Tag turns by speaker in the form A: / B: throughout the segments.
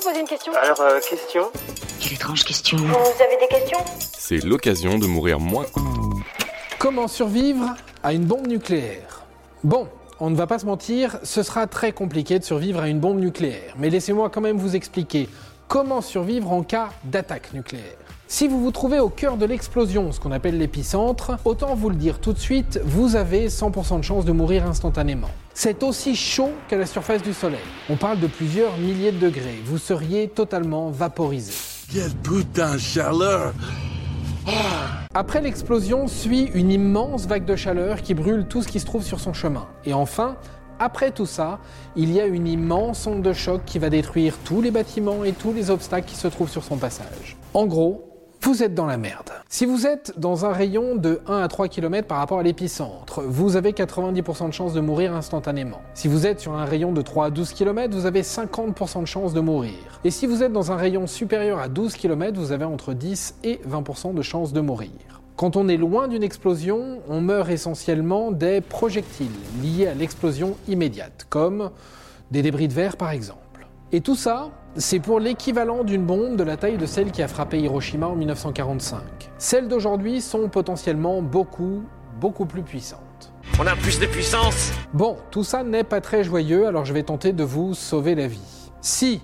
A: vous poser une question
B: Alors, euh, question
C: Quelle étrange question.
A: Vous avez des questions?
D: C'est l'occasion de mourir moins.
E: Comment survivre à une bombe nucléaire? Bon, on ne va pas se mentir, ce sera très compliqué de survivre à une bombe nucléaire. Mais laissez-moi quand même vous expliquer comment survivre en cas d'attaque nucléaire. Si vous vous trouvez au cœur de l'explosion, ce qu'on appelle l'épicentre, autant vous le dire tout de suite, vous avez 100% de chance de mourir instantanément. C'est aussi chaud qu'à la surface du Soleil. On parle de plusieurs milliers de degrés. Vous seriez totalement vaporisé.
F: Quelle putain de chaleur
E: Après l'explosion suit une immense vague de chaleur qui brûle tout ce qui se trouve sur son chemin. Et enfin, après tout ça, il y a une immense onde de choc qui va détruire tous les bâtiments et tous les obstacles qui se trouvent sur son passage. En gros, vous êtes dans la merde. Si vous êtes dans un rayon de 1 à 3 km par rapport à l'épicentre, vous avez 90% de chances de mourir instantanément. Si vous êtes sur un rayon de 3 à 12 km, vous avez 50% de chances de mourir. Et si vous êtes dans un rayon supérieur à 12 km, vous avez entre 10 et 20% de chances de mourir. Quand on est loin d'une explosion, on meurt essentiellement des projectiles liés à l'explosion immédiate, comme des débris de verre par exemple. Et tout ça, c'est pour l'équivalent d'une bombe de la taille de celle qui a frappé Hiroshima en 1945. Celles d'aujourd'hui sont potentiellement beaucoup, beaucoup plus puissantes.
B: On a plus de puissance
E: Bon, tout ça n'est pas très joyeux, alors je vais tenter de vous sauver la vie. Si,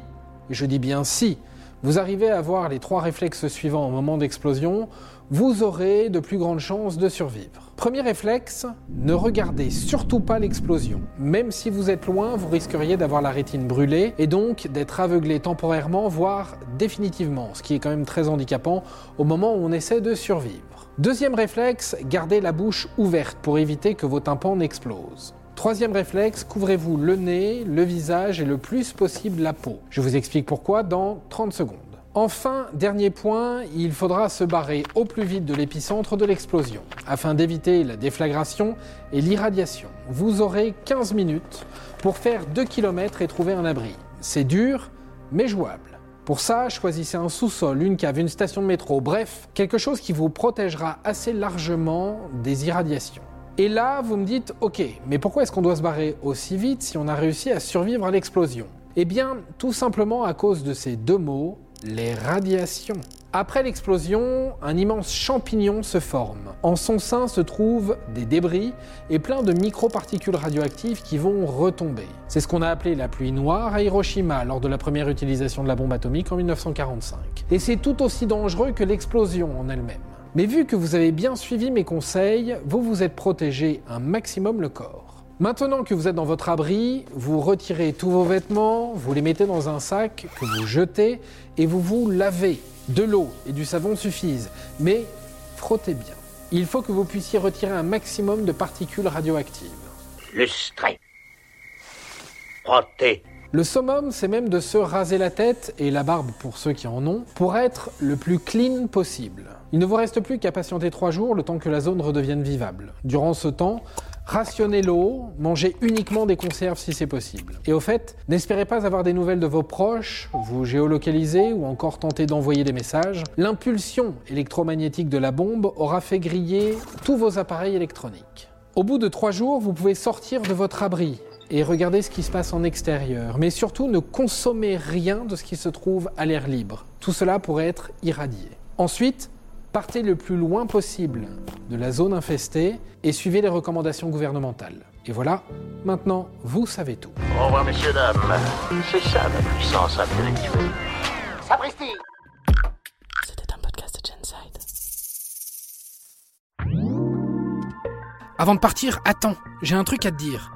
E: et je dis bien si, vous arrivez à avoir les trois réflexes suivants au moment d'explosion, vous aurez de plus grandes chances de survivre. Premier réflexe, ne regardez surtout pas l'explosion. Même si vous êtes loin, vous risqueriez d'avoir la rétine brûlée et donc d'être aveuglé temporairement, voire définitivement, ce qui est quand même très handicapant au moment où on essaie de survivre. Deuxième réflexe, gardez la bouche ouverte pour éviter que vos tympans n'explosent. Troisième réflexe, couvrez-vous le nez, le visage et le plus possible la peau. Je vous explique pourquoi dans 30 secondes. Enfin, dernier point, il faudra se barrer au plus vite de l'épicentre de l'explosion, afin d'éviter la déflagration et l'irradiation. Vous aurez 15 minutes pour faire 2 km et trouver un abri. C'est dur, mais jouable. Pour ça, choisissez un sous-sol, une cave, une station de métro, bref, quelque chose qui vous protégera assez largement des irradiations. Et là, vous me dites, ok, mais pourquoi est-ce qu'on doit se barrer aussi vite si on a réussi à survivre à l'explosion? Eh bien, tout simplement à cause de ces deux mots, les radiations. Après l'explosion, un immense champignon se forme. En son sein se trouvent des débris et plein de microparticules radioactives qui vont retomber. C'est ce qu'on a appelé la pluie noire à Hiroshima lors de la première utilisation de la bombe atomique en 1945. Et c'est tout aussi dangereux que l'explosion en elle-même. Mais vu que vous avez bien suivi mes conseils, vous vous êtes protégé un maximum le corps. Maintenant que vous êtes dans votre abri, vous retirez tous vos vêtements, vous les mettez dans un sac que vous jetez et vous vous lavez. De l'eau et du savon suffisent, mais frottez bien. Il faut que vous puissiez retirer un maximum de particules radioactives.
B: Lustré. Frotter.
E: Le summum, c'est même de se raser la tête et la barbe pour ceux qui en ont, pour être le plus clean possible. Il ne vous reste plus qu'à patienter trois jours le temps que la zone redevienne vivable. Durant ce temps, rationnez l'eau, mangez uniquement des conserves si c'est possible. Et au fait, n'espérez pas avoir des nouvelles de vos proches, vous géolocaliser ou encore tenter d'envoyer des messages. L'impulsion électromagnétique de la bombe aura fait griller tous vos appareils électroniques. Au bout de trois jours, vous pouvez sortir de votre abri et regarder ce qui se passe en extérieur. Mais surtout, ne consommez rien de ce qui se trouve à l'air libre. Tout cela pourrait être irradié. Ensuite, partez le plus loin possible de la zone infestée et suivez les recommandations gouvernementales. Et voilà, maintenant, vous savez tout.
B: Au revoir, messieurs, dames. C'est ça la puissance intellectuelle.
C: Sapristi
G: C'était un podcast de Genside.
E: Avant de partir, attends, j'ai un truc à te dire.